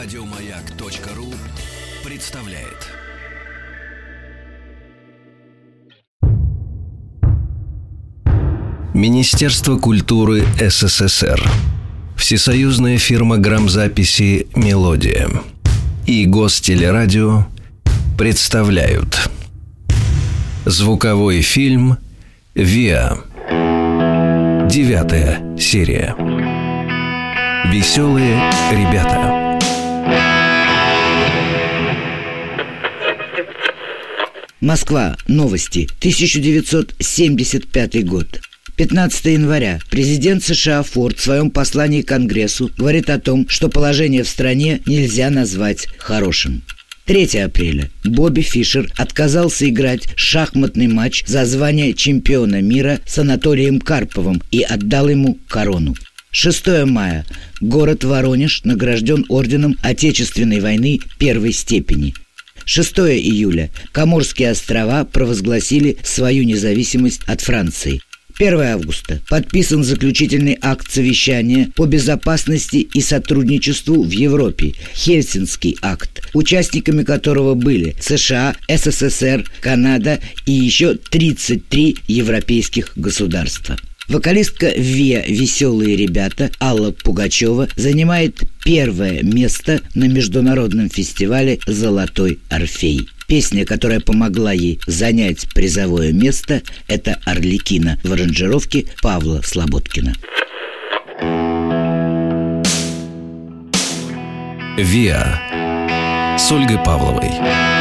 Радиомаяк.ру представляет. Министерство культуры СССР. Всесоюзная фирма грамзаписи «Мелодия» и Гостелерадио представляют. Звуковой фильм «Виа» Девятая серия. Веселые ребята Москва. Новости. 1975 год. 15 января. Президент США Форд в своем послании Конгрессу говорит о том, что положение в стране нельзя назвать хорошим. 3 апреля. Бобби Фишер отказался играть шахматный матч за звание чемпиона мира с Анатолием Карповым и отдал ему корону. 6 мая. Город Воронеж награжден орденом Отечественной войны первой степени – 6 июля. Коморские острова провозгласили свою независимость от Франции. 1 августа. Подписан заключительный акт совещания по безопасности и сотрудничеству в Европе, Хельсинский акт, участниками которого были США, СССР, Канада и еще 33 европейских государства. Вокалистка ВИА «Веселые ребята» Алла Пугачева занимает первое место на международном фестивале «Золотой Орфей». Песня, которая помогла ей занять призовое место, это «Орликина» в аранжировке Павла Слободкина. «Виа» с Ольгой Павловой.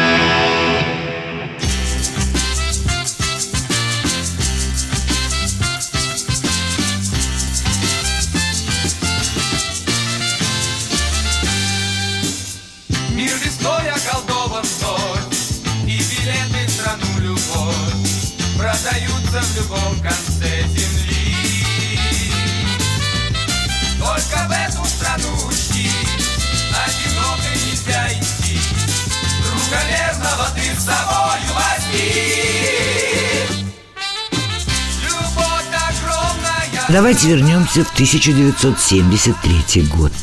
Продаются в любом конце земли. Только в эту страну идти, одинокой нельзя идти. Друга верного ты с собою возьми. Давайте вернемся в 1973 год.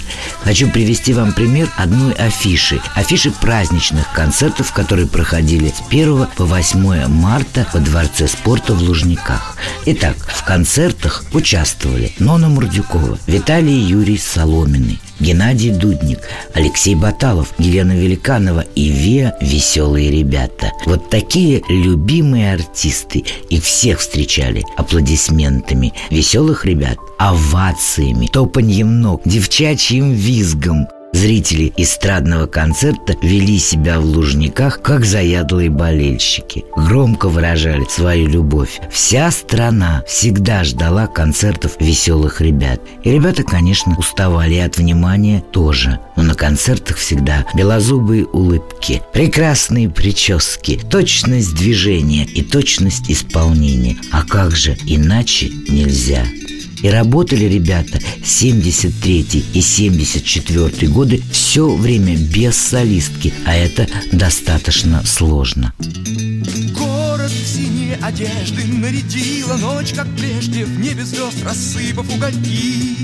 Хочу привести вам пример одной афиши. Афиши праздничных концертов, которые проходили с 1 по 8 марта во Дворце спорта в Лужниках. Итак, в концертах участвовали Нона Мурдюкова, Виталий Юрий Соломиный, Геннадий Дудник, Алексей Баталов, Елена Великанова и Виа «Веселые ребята». Вот такие любимые артисты. Их всех встречали аплодисментами веселых ребят, овациями, топаньем ног, девчачьим визгом. Зрители эстрадного концерта вели себя в Лужниках, как заядлые болельщики. Громко выражали свою любовь. Вся страна всегда ждала концертов веселых ребят. И ребята, конечно, уставали от внимания тоже. Но на концертах всегда белозубые улыбки, прекрасные прически, точность движения и точность исполнения. А как же иначе нельзя? И работали ребята 73 и 74 годы все время без солистки, а это достаточно сложно. Город в синие одежды нарядила ночь, как прежде, в небе звезд рассыпав угольки.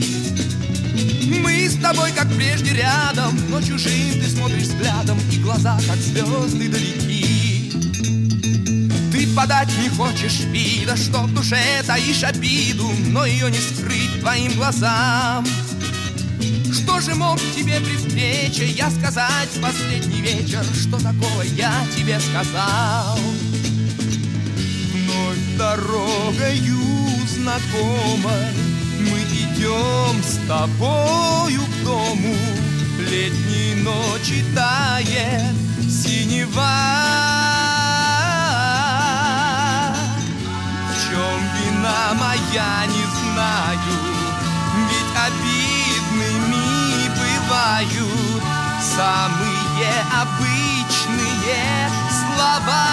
Мы с тобой, как прежде, рядом, но чужим ты смотришь взглядом, и глаза, как звезды далеки подать не хочешь вида, что в душе таишь обиду, но ее не скрыть твоим глазам. Что же мог тебе при встрече я сказать в последний вечер, что такого я тебе сказал? Вновь дорогою знакомой мы идем с тобою к дому, летней ночи тает синева. Вина моя не знаю, ведь обидными бывают самые обычные слова.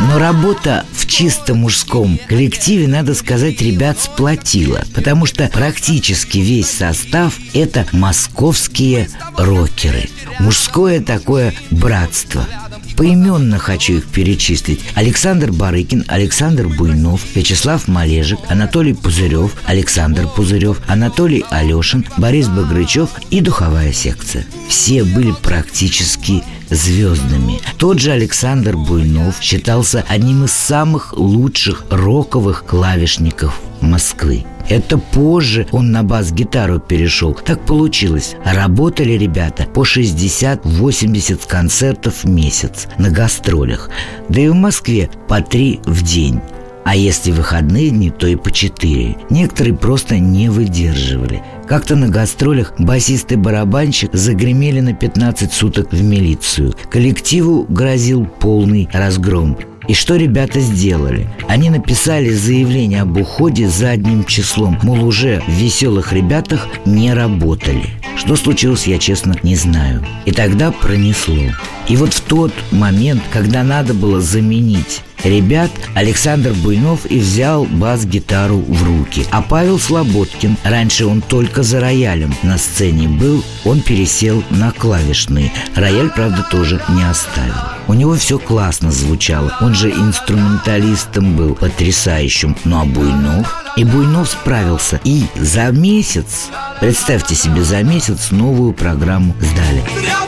Но работа в чисто мужском коллективе, надо сказать, ребят сплотила, потому что практически весь состав – это московские рокеры. Мужское такое братство – Поименно хочу их перечислить. Александр Барыкин, Александр Буйнов, Вячеслав Малежик, Анатолий Пузырев, Александр Пузырев, Анатолий Алешин, Борис Багрычев и духовая секция. Все были практически звездами. Тот же Александр Буйнов считался одним из самых лучших роковых клавишников Москвы. Это позже он на бас-гитару перешел. Так получилось. Работали ребята по 60-80 концертов в месяц на гастролях. Да и в Москве по три в день. А если выходные дни, то и по четыре. Некоторые просто не выдерживали. Как-то на гастролях басист и барабанщик загремели на 15 суток в милицию. Коллективу грозил полный разгром. И что ребята сделали? Они написали заявление об уходе задним числом, мол, уже в веселых ребятах не работали. Что случилось, я честно не знаю. И тогда пронесло. И вот в тот момент, когда надо было заменить ребят, Александр Буйнов и взял бас-гитару в руки. А Павел Слободкин, раньше он только за роялем на сцене был, он пересел на клавишные. Рояль, правда, тоже не оставил. У него все классно звучало. Он же инструменталистом был потрясающим. Ну а Буйнов? И Буйнов справился. И за месяц, представьте себе, за месяц новую программу сдали.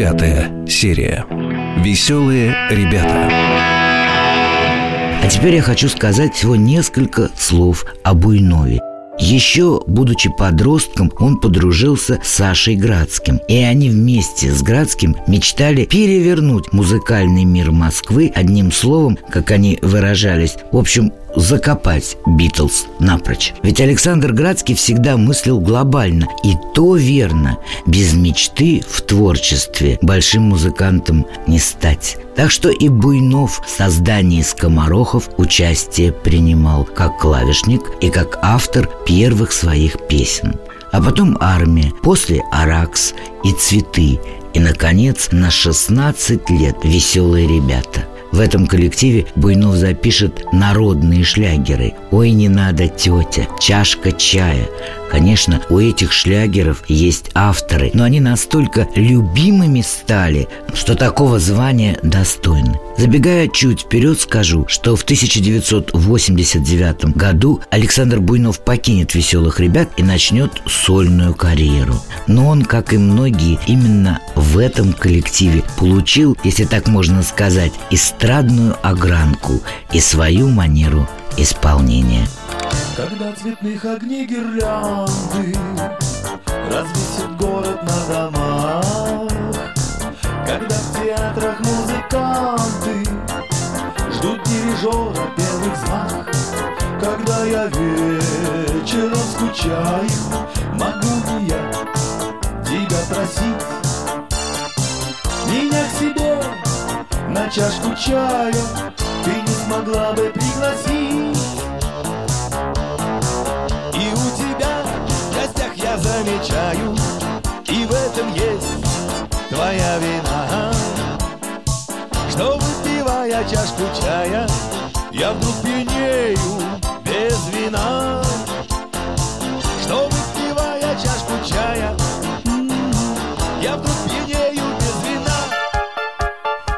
Девятая серия. Веселые ребята. А теперь я хочу сказать всего несколько слов о Буйнове. Еще, будучи подростком, он подружился с Сашей Градским. И они вместе с Градским мечтали перевернуть музыкальный мир Москвы, одним словом, как они выражались, в общем, закопать Битлз напрочь. Ведь Александр Градский всегда мыслил глобально. И то верно. Без мечты в творчестве большим музыкантом не стать. Так что и Буйнов в создании «Скоморохов» участие принимал как клавишник и как автор первых своих песен. А потом армия, после Аракс и цветы. И, наконец, на 16 лет веселые ребята. В этом коллективе Буйнов запишет народные шлягеры «Ой, не надо, тетя», «Чашка чая». Конечно, у этих шлягеров есть авторы, но они настолько любимыми стали, что такого звания достойны. Забегая чуть вперед, скажу, что в 1989 году Александр Буйнов покинет «Веселых ребят» и начнет сольную карьеру. Но он, как и многие, именно в этом коллективе получил, если так можно сказать, эстрадную огранку и свою манеру исполнения. Когда цветных огней гирлянды Развесит город на домах Когда в театрах музыканты Ждут дирижера первых знак Когда я вечером скучаю Могу ли я тебя просить? Меня к себе на чашку чая Ты не смогла бы пригласить выпивая чашку чая Я вдруг пьянею без вина. Что выпивая чашку чая Я вдруг пьянею без вина.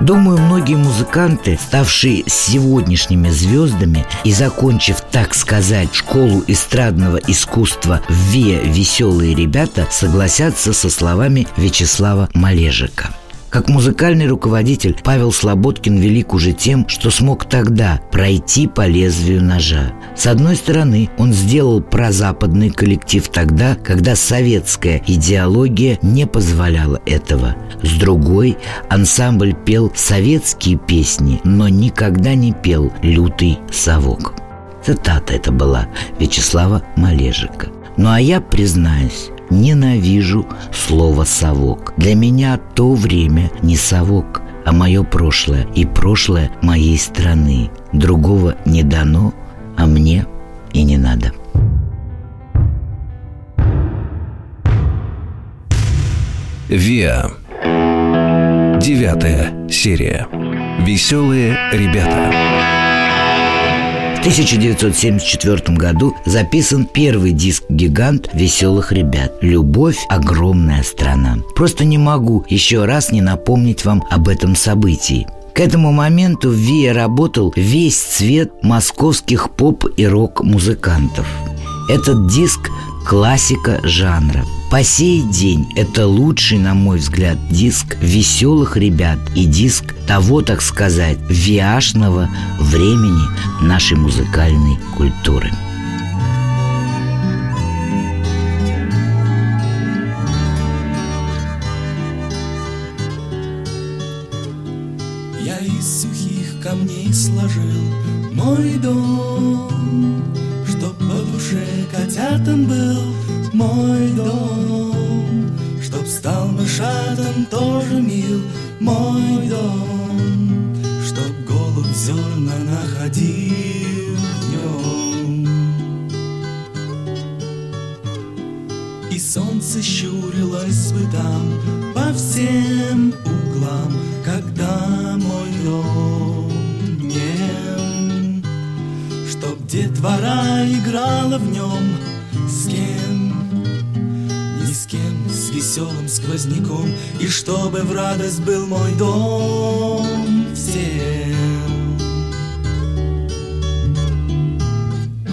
Думаю, многие музыканты, ставшие сегодняшними звездами и закончив, так сказать, школу эстрадного искусства в ВИА «Веселые ребята», согласятся со словами Вячеслава Малежика – как музыкальный руководитель Павел Слободкин велик уже тем, что смог тогда пройти по лезвию ножа. С одной стороны, он сделал прозападный коллектив тогда, когда советская идеология не позволяла этого. С другой, ансамбль пел советские песни, но никогда не пел «Лютый совок». Цитата это была Вячеслава Малежика. Ну а я признаюсь, Ненавижу слово «совок». Для меня то время не совок, а мое прошлое и прошлое моей страны. Другого не дано, а мне и не надо. Виа. Девятая серия. Веселые ребята. 1974 году записан первый диск «Гигант веселых ребят» «Любовь – огромная страна». Просто не могу еще раз не напомнить вам об этом событии. К этому моменту в ВИА работал весь цвет московских поп- и рок-музыкантов. Этот диск – классика жанра – по сей день это лучший, на мой взгляд, диск веселых ребят и диск того, так сказать, виашного времени нашей музыкальной культуры. Я из сухих камней сложил мой дом, Чтоб по душе котятам был мой дом, Чтоб стал мышатом тоже мил мой дом, Чтоб голубь зерна находил в нем. И солнце щурилось бы там по всем углам, Когда мой дом нем, Чтоб детвора играла в нем с кем веселым сквозняком, И чтобы в радость был мой дом всем.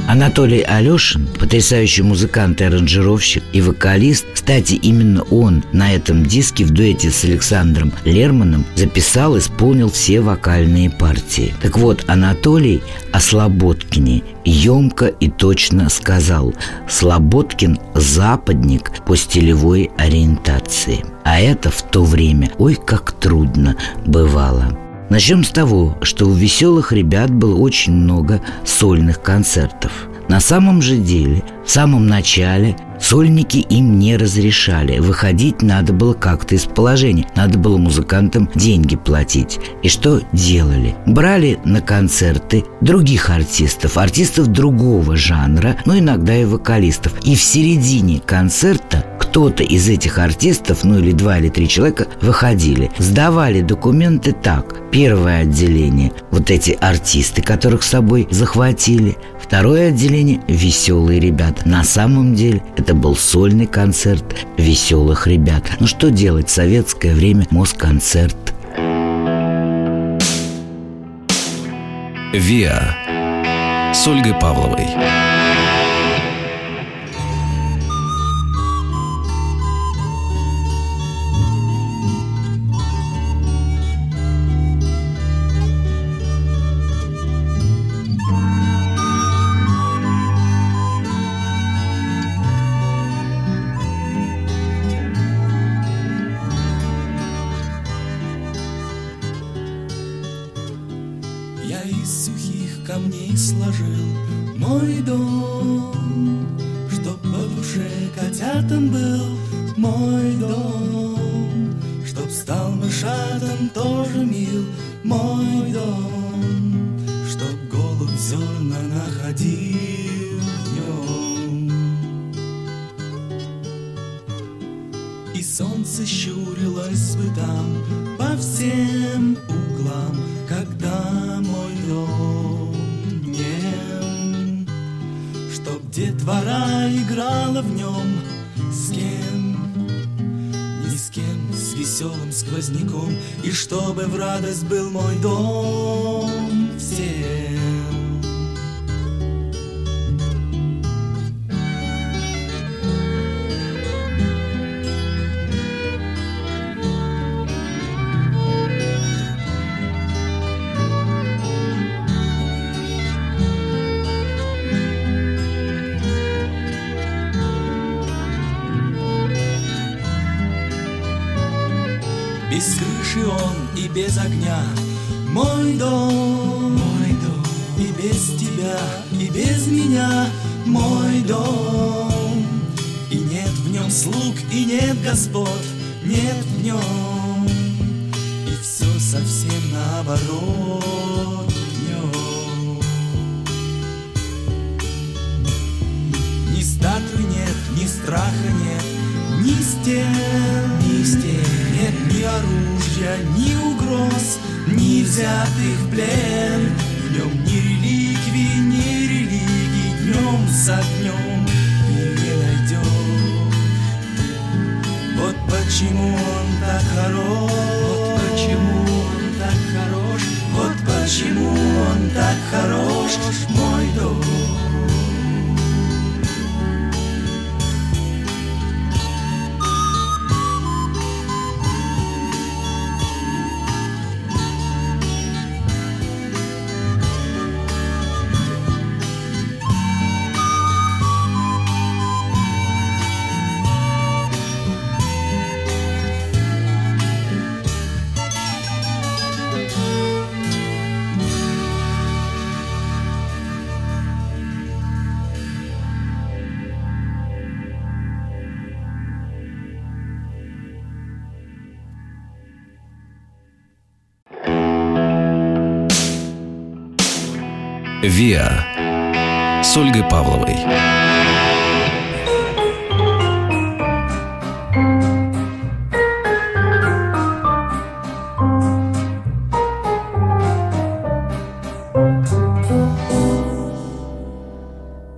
Анатолий Алешин, потрясающий музыкант и аранжировщик и вокалист, кстати, именно он на этом диске в дуэте с Александром Лерманом записал исполнил все вокальные партии. Так вот, Анатолий о Слободкине емко и точно сказал «Слободкин – западник по стилевой ориентации». А это в то время, ой, как трудно бывало. Начнем с того, что у веселых ребят было очень много сольных концертов. На самом же деле, в самом начале Сольники им не разрешали. Выходить надо было как-то из положения. Надо было музыкантам деньги платить. И что делали? Брали на концерты других артистов, артистов другого жанра, но иногда и вокалистов. И в середине концерта кто-то из этих артистов, ну или два или три человека, выходили. Сдавали документы так. Первое отделение – вот эти артисты, которых с собой захватили. Второе отделение – веселые ребята. На самом деле это был сольный концерт веселых ребят. Ну что делать советское время Москонцерт? ВИА с Ольгой Павловой. дом тоже мил, мой дом, Чтоб голубь зерна находил в нем. И солнце щурилось бы там по всем углам, Когда мой дом нем, Чтоб детвора играла в нем, веселым сквозняком И чтобы в радость был мой дом всем без огня. Мой дом, мой дом. И без тебя, и без меня. Мой дом. И нет в нем слуг, и нет господ взятых в плен. В нем ни реликвий, ни религий Днем днем и не найдем Вот почему он так хорош. Вот почему он так хорош. Вот почему он так хорош. Мой дом «Виа» с Ольгой Павловой.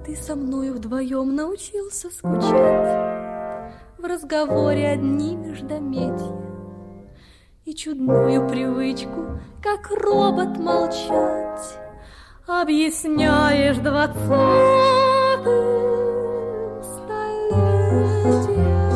Ты со мною вдвоем научился скучать В разговоре одни междометия И чудную привычку, как робот молчать Объясняешь двадцатым столетием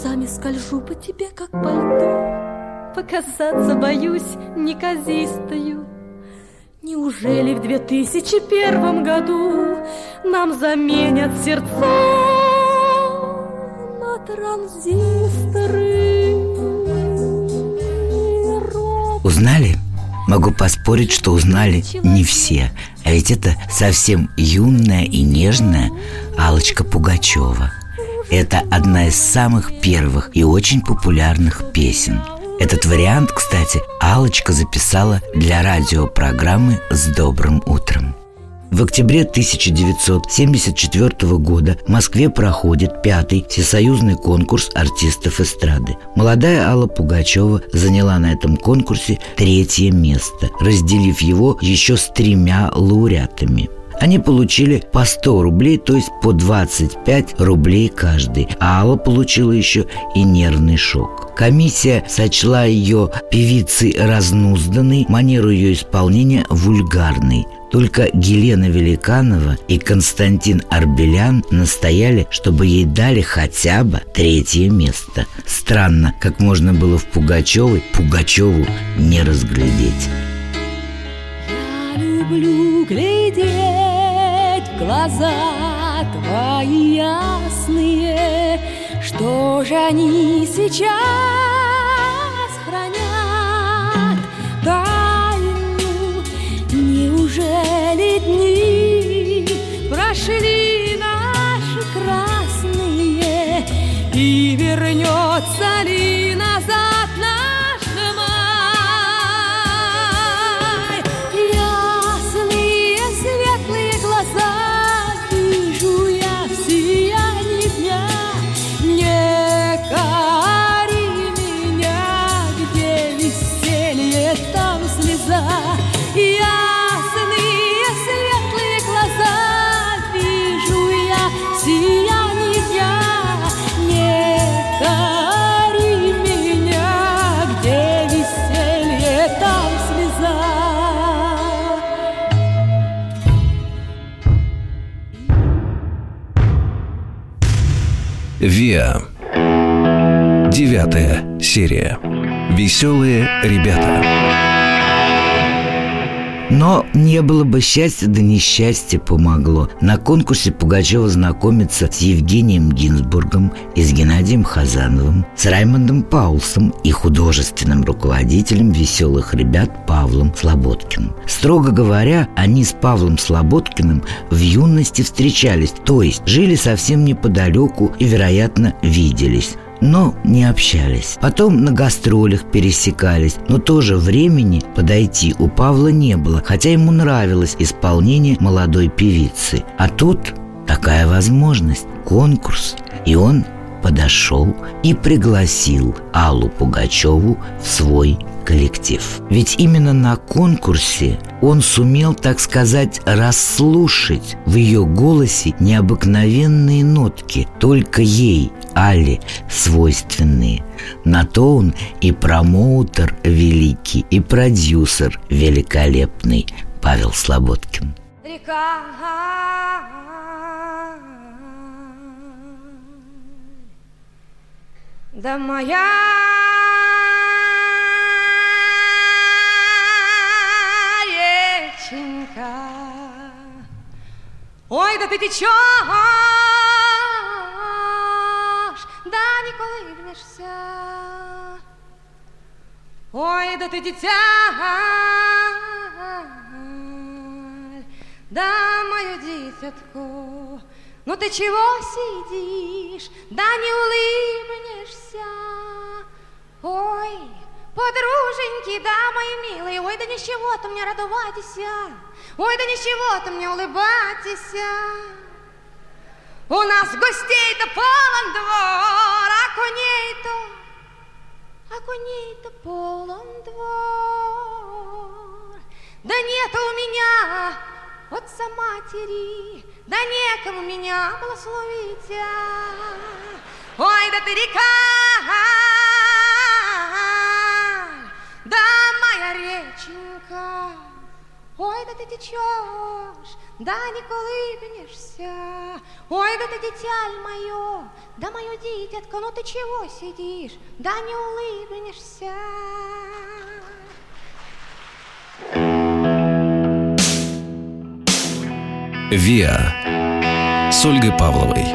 глазами скольжу по тебе, как по льду Показаться боюсь неказистою Неужели в 2001 году Нам заменят сердца на транзисторы? Узнали? Могу поспорить, что узнали не все. А ведь это совсем юная и нежная Алочка Пугачева. Это одна из самых первых и очень популярных песен. Этот вариант, кстати, Алочка записала для радиопрограммы «С добрым утром». В октябре 1974 года в Москве проходит пятый всесоюзный конкурс артистов эстрады. Молодая Алла Пугачева заняла на этом конкурсе третье место, разделив его еще с тремя лауреатами. Они получили по 100 рублей, то есть по 25 рублей каждый, а Алла получила еще и нервный шок. Комиссия сочла ее певицей разнузданной, манеру ее исполнения вульгарной. Только Елена Великанова и Константин Арбелян настояли, чтобы ей дали хотя бы третье место. Странно, как можно было в Пугачевой Пугачеву не разглядеть. Я люблю глядеть глаза твои ясные же они сейчас хранят тайну? Неужели дни прошли наши красные и вернется ли назад Виа. Девятая серия. Веселые ребята. Но не было бы счастья, да несчастье помогло. На конкурсе Пугачева знакомится с Евгением Гинзбургом и с Геннадием Хазановым, с Раймондом Паулсом и художественным руководителем «Веселых ребят» Павлом Слободкиным. Строго говоря, они с Павлом Слободкиным в юности встречались, то есть жили совсем неподалеку и, вероятно, виделись но не общались. Потом на гастролях пересекались, но тоже времени подойти у Павла не было, хотя ему нравилось исполнение молодой певицы. А тут такая возможность, конкурс, и он подошел и пригласил Аллу Пугачеву в свой коллектив. Ведь именно на конкурсе он сумел, так сказать, расслушать в ее голосе необыкновенные нотки, только ей, Алле, свойственные. На то он и промоутер великий, и продюсер великолепный Павел Слободкин. река. Да моя реченька, ой, да ты течешь, да не колыбнешься. Ой, да ты дитя, да мое дитятко, ну ты чего сидишь, да не улыбнешься? Ой, подруженьки, да, мои милые, ой, да ничего-то мне радоватися, ой, да ничего-то мне улыбатися. У нас гостей-то полон двор, а коней-то а коней-то полон двор. Да нет у меня отца матери, да некому меня благословить. Ой, да ты река, да моя реченька, Ой, да ты течешь, да не колыбнешься. Ой, да ты дитяль мое, да мое дитятко, ну ты чего сидишь, да не улыбнешься. Виа. С Ольгой Павловой.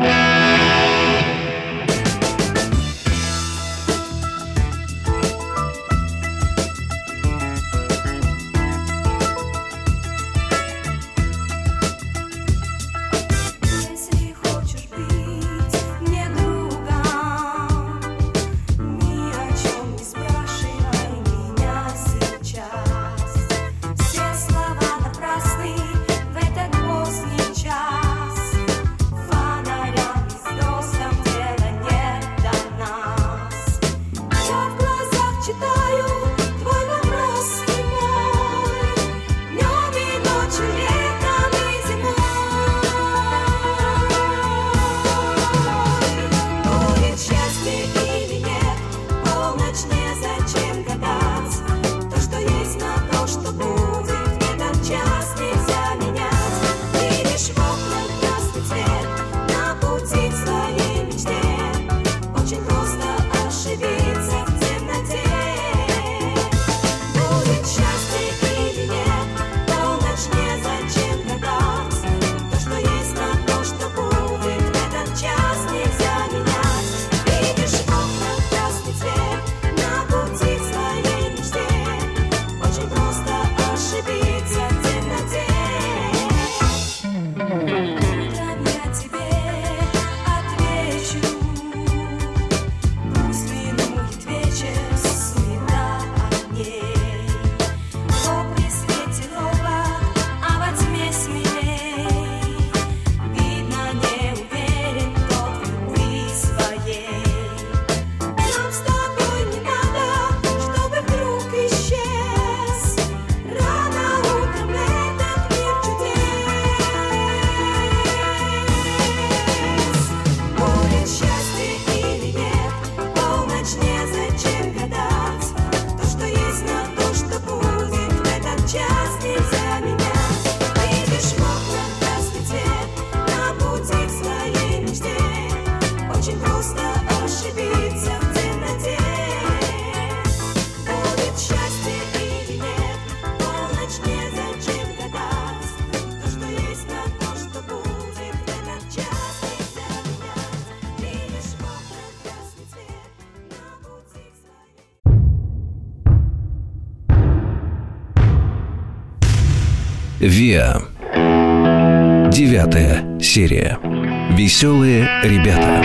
ВИА. Девятая серия. Веселые ребята.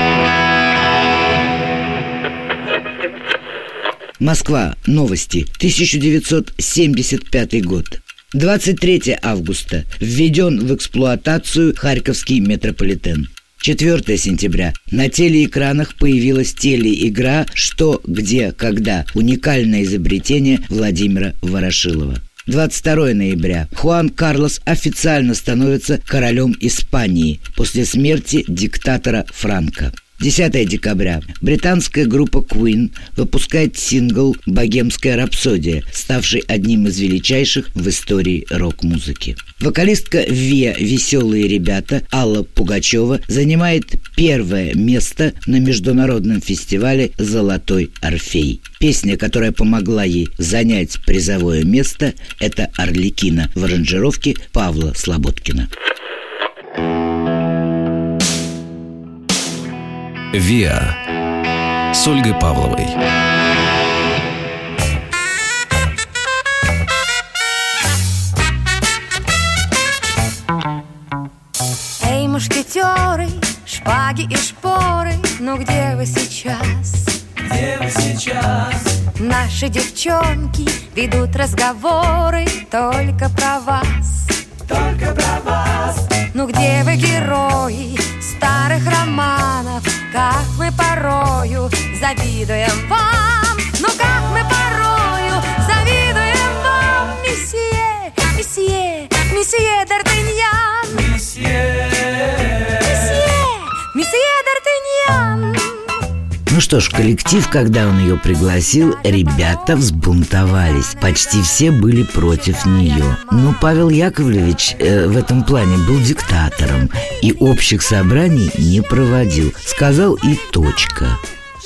Москва. Новости. 1975 год. 23 августа. Введен в эксплуатацию Харьковский метрополитен. 4 сентября. На телеэкранах появилась телеигра «Что, где, когда». Уникальное изобретение Владимира Ворошилова. 22 ноября. Хуан Карлос официально становится королем Испании после смерти диктатора Франка. 10 декабря. Британская группа Queen выпускает сингл «Богемская рапсодия», ставший одним из величайших в истории рок-музыки. Вокалистка Виа «Веселые ребята» Алла Пугачева занимает первое место на международном фестивале «Золотой Орфей». Песня, которая помогла ей занять призовое место, это «Орликина» в аранжировке Павла Слободкина. ВИА с Ольгой Павловой. Эй, мушкетеры, шпаги и шпоры, ну где вы сейчас? Где вы сейчас? Наши девчонки ведут разговоры только про вас. Только про вас Ну где вы, герои старых романов? Как мы порою завидуем вам Ну как мы порою завидуем вам Месье, месье, месье Д'Артаньян Месье Месье, месье Что ж, коллектив, когда он ее пригласил, ребята взбунтовались. Почти все были против нее. Но Павел Яковлевич э, в этом плане был диктатором и общих собраний не проводил. Сказал и точка.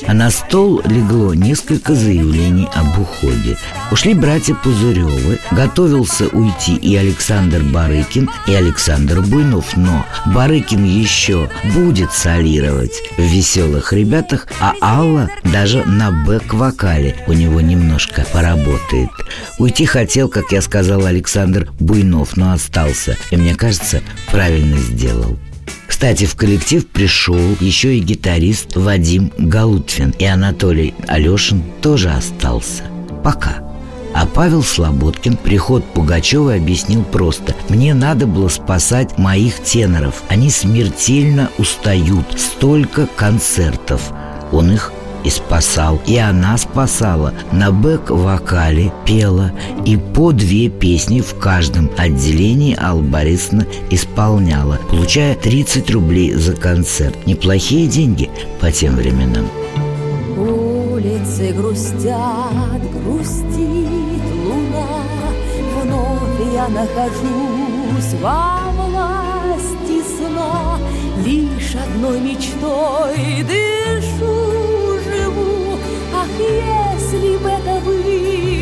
А на стол легло несколько заявлений об уходе. Ушли братья Пузыревы, готовился уйти и Александр Барыкин, и Александр Буйнов, но Барыкин еще будет солировать в «Веселых ребятах», а Алла даже на бэк-вокале у него немножко поработает. Уйти хотел, как я сказал, Александр Буйнов, но остался, и мне кажется, правильно сделал. Кстати, в коллектив пришел еще и гитарист Вадим Галутвин, и Анатолий Алешин тоже остался. Пока. А Павел Слободкин приход Пугачева объяснил просто. Мне надо было спасать моих теноров. Они смертельно устают. Столько концертов. Он их и спасал. И она спасала. На бэк-вокале пела. И по две песни в каждом отделении Алла Борисовна исполняла, получая 30 рублей за концерт. Неплохие деньги по тем временам. Улицы грустят, грустит луна Вновь я нахожусь во власти сна Лишь одной мечтой дышу, если бы это было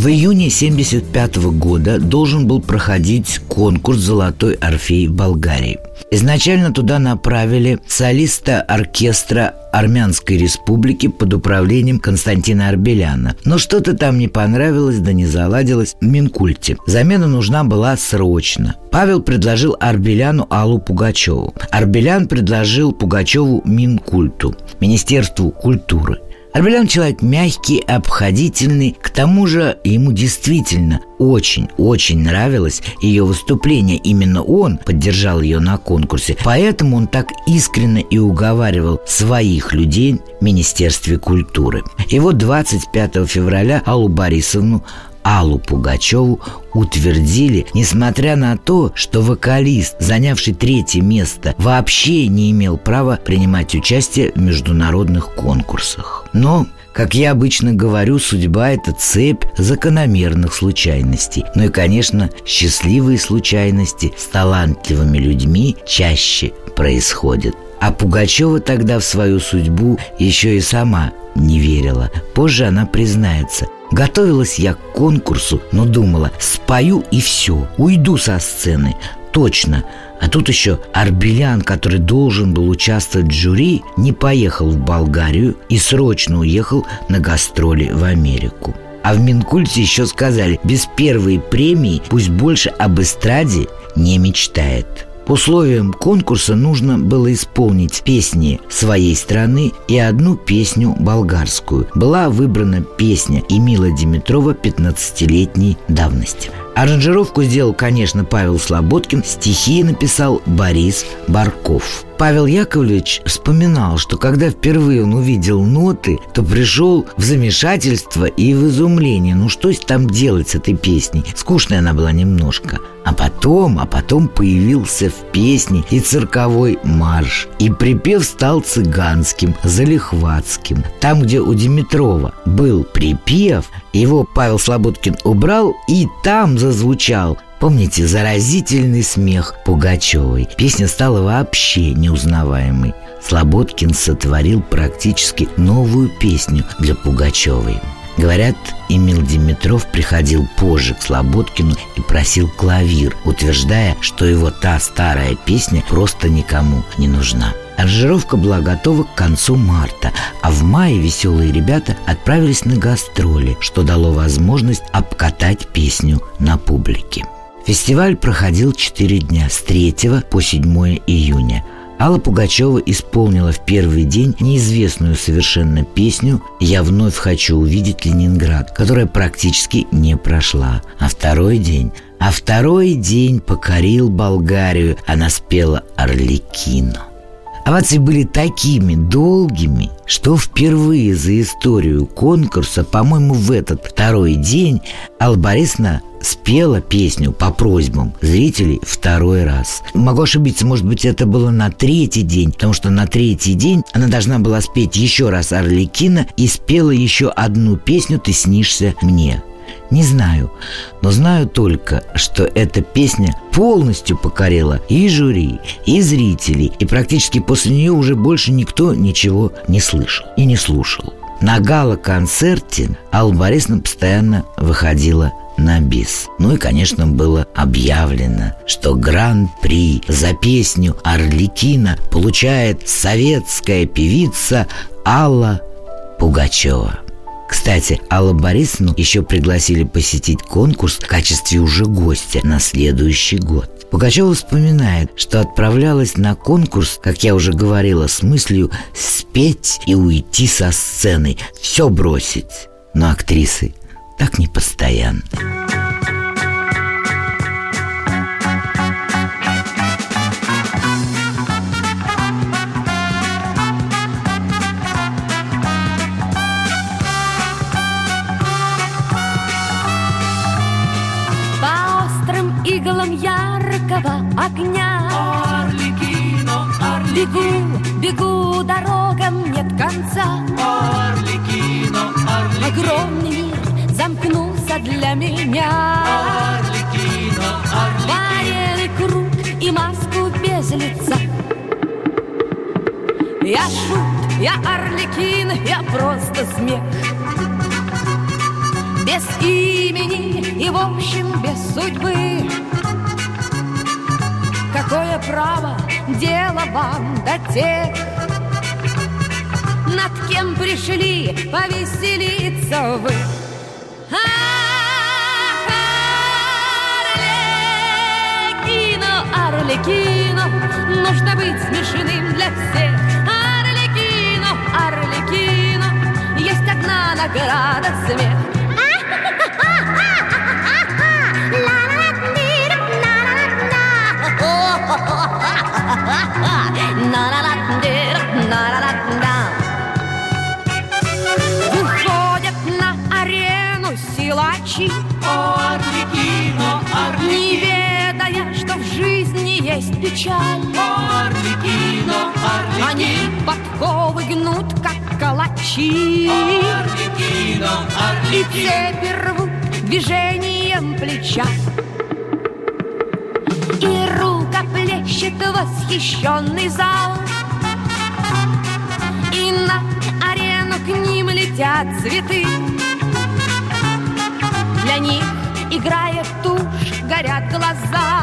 В июне 1975 года должен был проходить конкурс «Золотой Орфей» Болгарии. Изначально туда направили солиста оркестра Армянской республики под управлением Константина Арбеляна. Но что-то там не понравилось, да не заладилось в Минкульте. Замена нужна была срочно. Павел предложил Арбеляну Аллу Пугачеву. Арбелян предложил Пугачеву Минкульту, Министерству культуры. Арбелян человек мягкий, обходительный. К тому же ему действительно очень-очень нравилось ее выступление. Именно он поддержал ее на конкурсе. Поэтому он так искренне и уговаривал своих людей в Министерстве культуры. И вот 25 февраля Аллу Борисовну Аллу Пугачеву утвердили, несмотря на то, что вокалист, занявший третье место, вообще не имел права принимать участие в международных конкурсах. Но как я обычно говорю, судьба – это цепь закономерных случайностей. Ну и, конечно, счастливые случайности с талантливыми людьми чаще происходят. А Пугачева тогда в свою судьбу еще и сама не верила. Позже она признается – Готовилась я к конкурсу, но думала, спою и все, уйду со сцены. Точно. А тут еще Арбелян, который должен был участвовать в жюри, не поехал в Болгарию и срочно уехал на гастроли в Америку. А в Минкульте еще сказали, без первой премии пусть больше об эстраде не мечтает. По условиям конкурса нужно было исполнить песни своей страны и одну песню болгарскую. Была выбрана песня Эмила Димитрова 15-летней давности. Аранжировку сделал, конечно, Павел Слободкин, стихи написал Борис Барков. Павел Яковлевич вспоминал, что когда впервые он увидел ноты, то пришел в замешательство и в изумление. Ну что там делать с этой песней? Скучная она была немножко. А потом, а потом появился в песне и цирковой марш. И припев стал цыганским, залихватским. Там, где у Димитрова был припев, его Павел Слободкин убрал, и там зазвучал Помните заразительный смех Пугачевой? Песня стала вообще неузнаваемой. Слободкин сотворил практически новую песню для Пугачевой. Говорят, Эмил Димитров приходил позже к Слободкину и просил клавир, утверждая, что его та старая песня просто никому не нужна. Аранжировка была готова к концу марта, а в мае веселые ребята отправились на гастроли, что дало возможность обкатать песню на публике. Фестиваль проходил 4 дня с 3 по 7 июня. Алла Пугачева исполнила в первый день неизвестную совершенно песню «Я вновь хочу увидеть Ленинград», которая практически не прошла. А второй день а второй день покорил Болгарию. Она спела «Орликино». Овации были такими долгими, что впервые за историю конкурса, по-моему, в этот второй день Алла Борисовна спела песню по просьбам зрителей второй раз. Могу ошибиться, может быть, это было на третий день, потому что на третий день она должна была спеть еще раз Орликина и спела еще одну песню «Ты снишься мне». Не знаю, но знаю только, что эта песня полностью покорила и жюри, и зрителей, и практически после нее уже больше никто ничего не слышал и не слушал. На гала-концерте Алла Борисовна постоянно выходила на бис. Ну и, конечно, было объявлено, что гран-при за песню «Орликина» получает советская певица Алла Пугачева. Кстати, Алла Борисовну еще пригласили посетить конкурс в качестве уже гостя на следующий год. Пугачева вспоминает, что отправлялась на конкурс, как я уже говорила, с мыслью спеть и уйти со сцены, все бросить. Но актрисы так не иглам яркого огня. Орликино, Бегу, бегу, дорогам нет конца. Орликино, Огромный мир замкнулся для меня. Орликино, Военный круг и маску без лица. Я шут, я орликин, я просто смех. Без имени и в общем без судьбы Какое право дело вам до тех Над кем пришли повеселиться вы Арлекино, Арлекино, нужно быть смешным для всех. Арлекино, Арлекино, есть одна награда смех. Печаль Арлекино, Они подковы гнут, как калачи. Арлекино, И цепи рвут движением плеча. И рука плещет восхищенный зал. И на арену к ним летят цветы. Для них играет тушь, горят глаза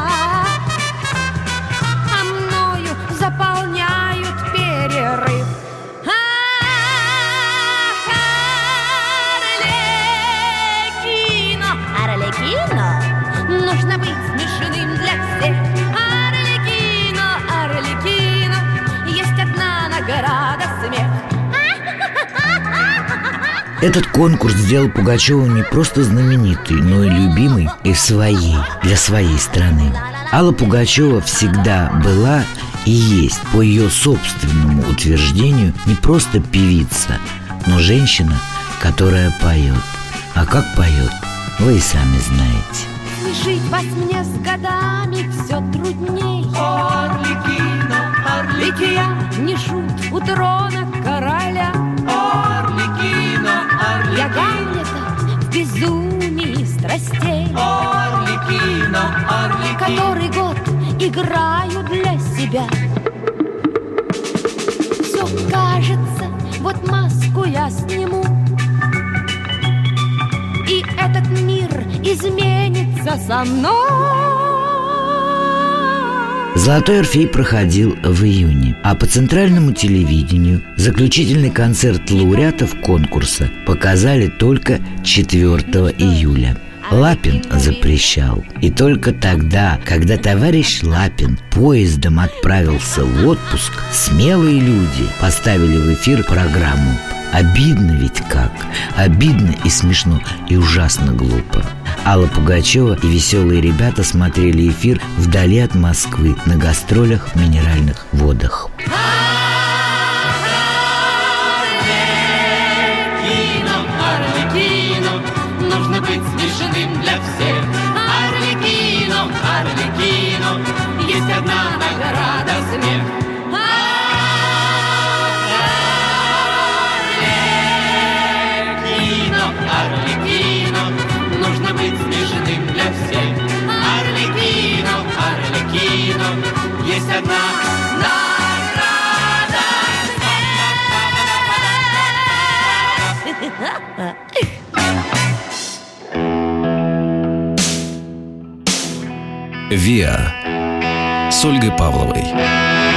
Этот конкурс сделал Пугачева не просто знаменитой, но и любимой и своей, для своей страны. Алла Пугачева всегда была и есть, по ее собственному утверждению, не просто певица, но женщина, которая поет. А как поет, вы и сами знаете. Смешить вас мне с годами все трудней Арлекино, Ведь я не шут у трона короля Я Гамлета в безумии страстей Арлекино, Который год играю для себя. Все кажется, вот маску я сниму И этот мир изменится со мной Золотой Орфей проходил в июне, а по центральному телевидению заключительный концерт лауреатов конкурса показали только 4 июля. Лапин запрещал. И только тогда, когда товарищ Лапин поездом отправился в отпуск, смелые люди поставили в эфир программу. Обидно ведь как. Обидно и смешно, и ужасно глупо. Алла Пугачева и веселые ребята смотрели эфир вдали от Москвы на гастролях в минеральных водах одна награда ВИА с Ольгой Павловой.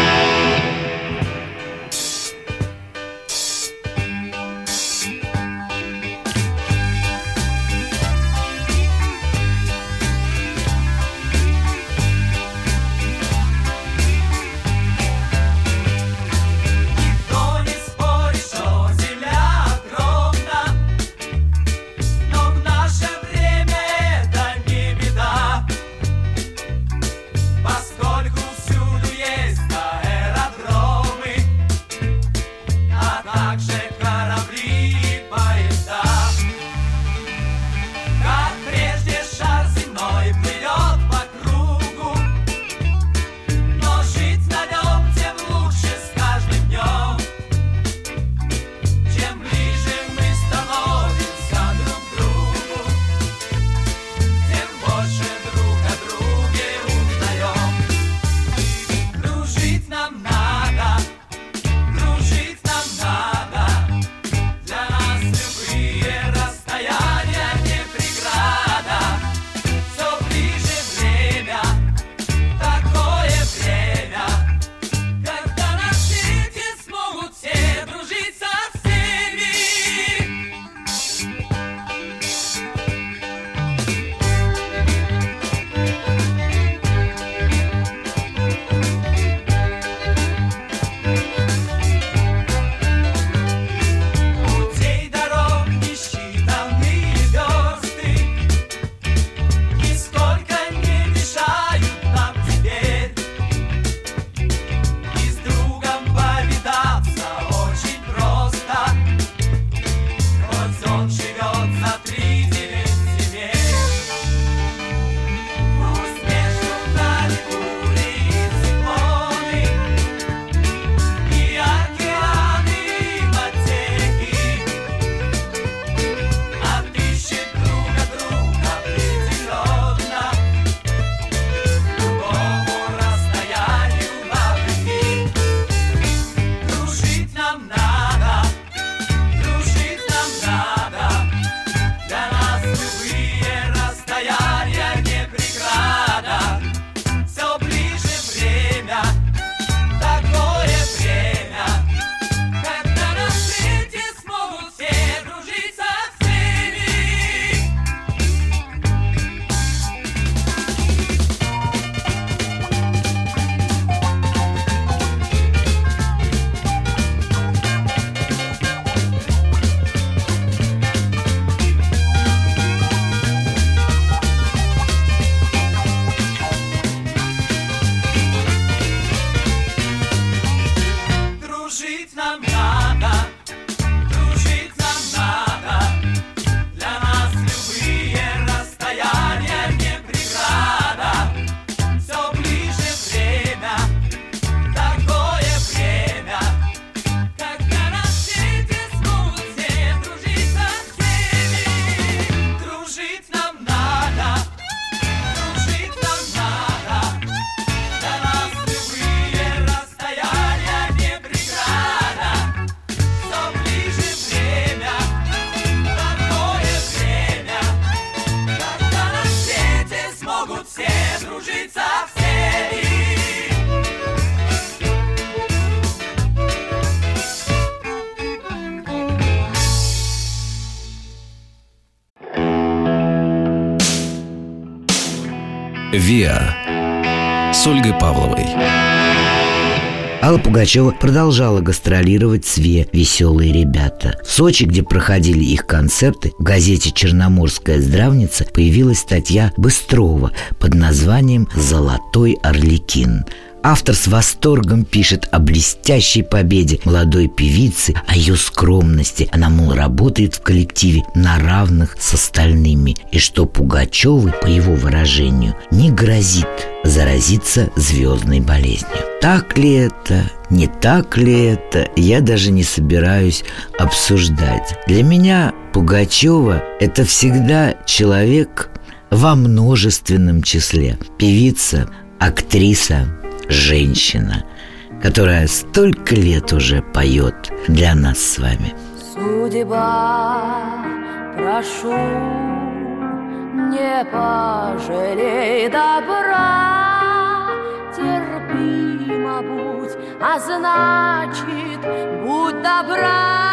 «Виа» с Ольгой Павловой. Алла Пугачева продолжала гастролировать с ВИА «Веселые ребята». В Сочи, где проходили их концерты, в газете «Черноморская здравница» появилась статья Быстрова под названием «Золотой Орликин». Автор с восторгом пишет о блестящей победе молодой певицы, о ее скромности. Она, мол, работает в коллективе на равных с остальными. И что Пугачевой, по его выражению, не грозит заразиться звездной болезнью. Так ли это? Не так ли это? Я даже не собираюсь обсуждать. Для меня Пугачева – это всегда человек во множественном числе. Певица, актриса, женщина, которая столько лет уже поет для нас с вами. Судьба, прошу, не пожалей добра, терпимо будь, а значит, будь добра.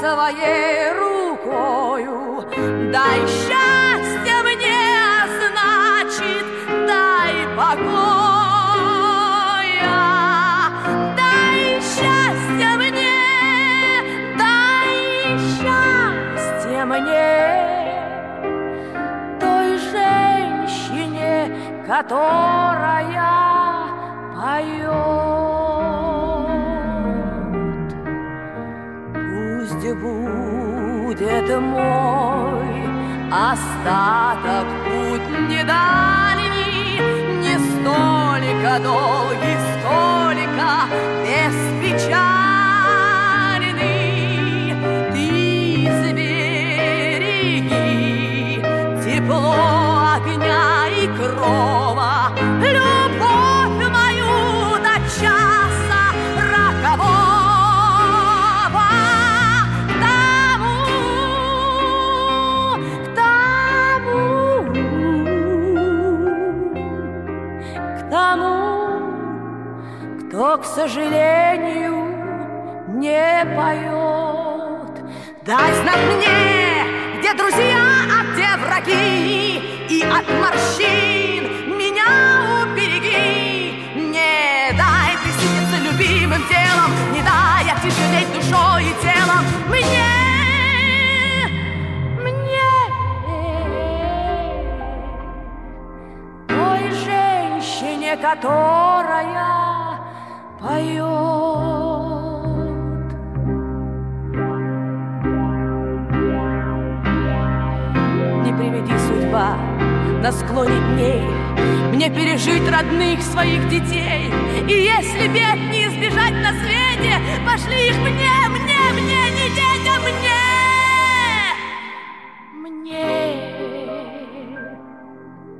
Своей рукою дай счастье мне, значит, дай покоя. Дай счастье мне, дай счастье мне, той женщине, которая поет. Пусть будет мой остаток путь не дальний, не столько долгий, сколько беспечальный. Ты сбереги тепло огня и крова, к сожалению, не поет. Дай знак мне, где друзья, а где враги, и от морщин меня убереги. Не дай присытиться любимым делом, не дай отяжелеть душой и телом мне. Которая поет. Не приведи судьба на склоне дней. Мне пережить родных своих детей. И если бед не избежать на свете Пошли их мне, мне, мне, не детям, мне. Мне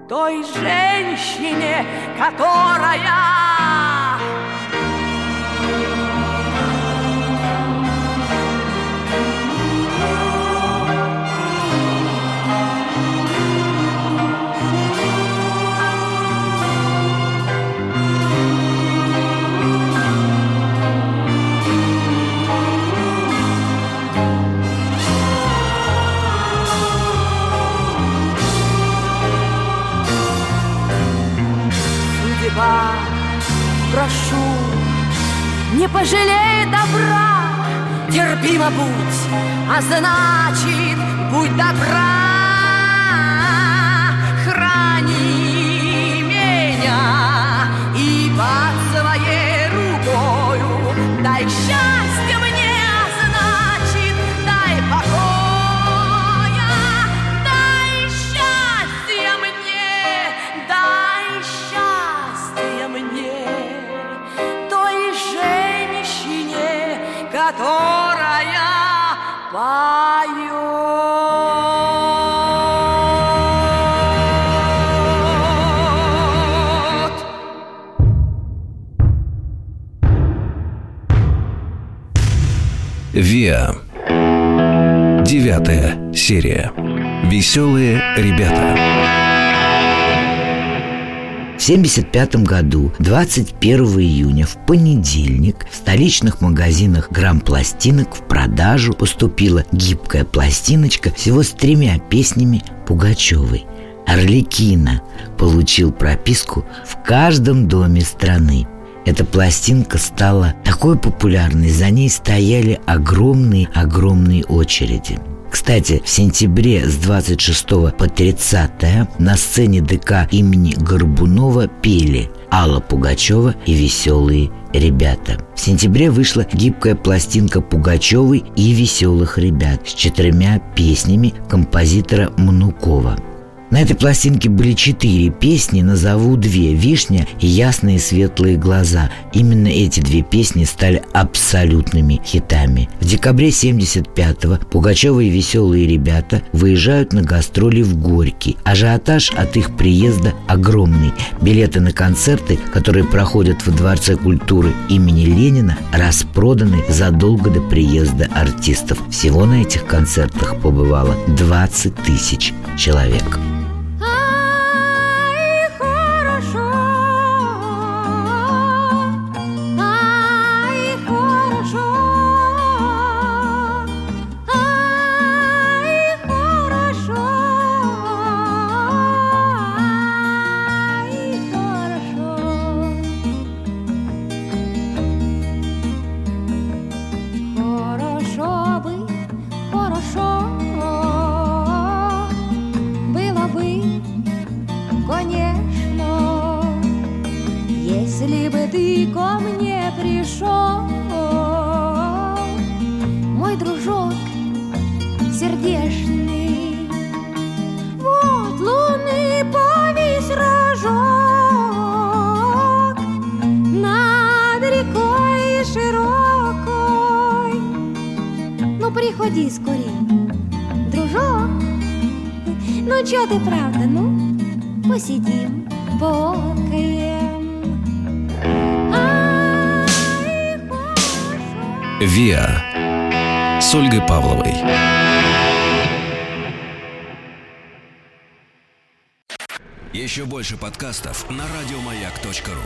той женщине, которая Прошу, не пожалей добра, терпимо будь, а значит, будь добра. «Виа». Девятая серия. «Веселые ребята». В 1975 году, 21 июня, в понедельник, в столичных магазинах грамм-пластинок в продажу поступила гибкая пластиночка всего с тремя песнями Пугачевой. Орликина получил прописку в каждом доме страны. Эта пластинка стала такой популярной, за ней стояли огромные-огромные очереди. Кстати, в сентябре с 26 по 30 на сцене ДК имени Горбунова пели Алла Пугачева и «Веселые ребята». В сентябре вышла гибкая пластинка Пугачевой и «Веселых ребят» с четырьмя песнями композитора Мнукова – на этой пластинке были четыре песни, назову две «Вишня» и «Ясные светлые глаза». Именно эти две песни стали абсолютными хитами. В декабре 75-го Пугачева и «Веселые ребята» выезжают на гастроли в Горький. Ажиотаж от их приезда огромный. Билеты на концерты, которые проходят в Дворце культуры имени Ленина, распроданы задолго до приезда артистов. Всего на этих концертах побывало 20 тысяч человек. Если подкастов на радиомаяк.ру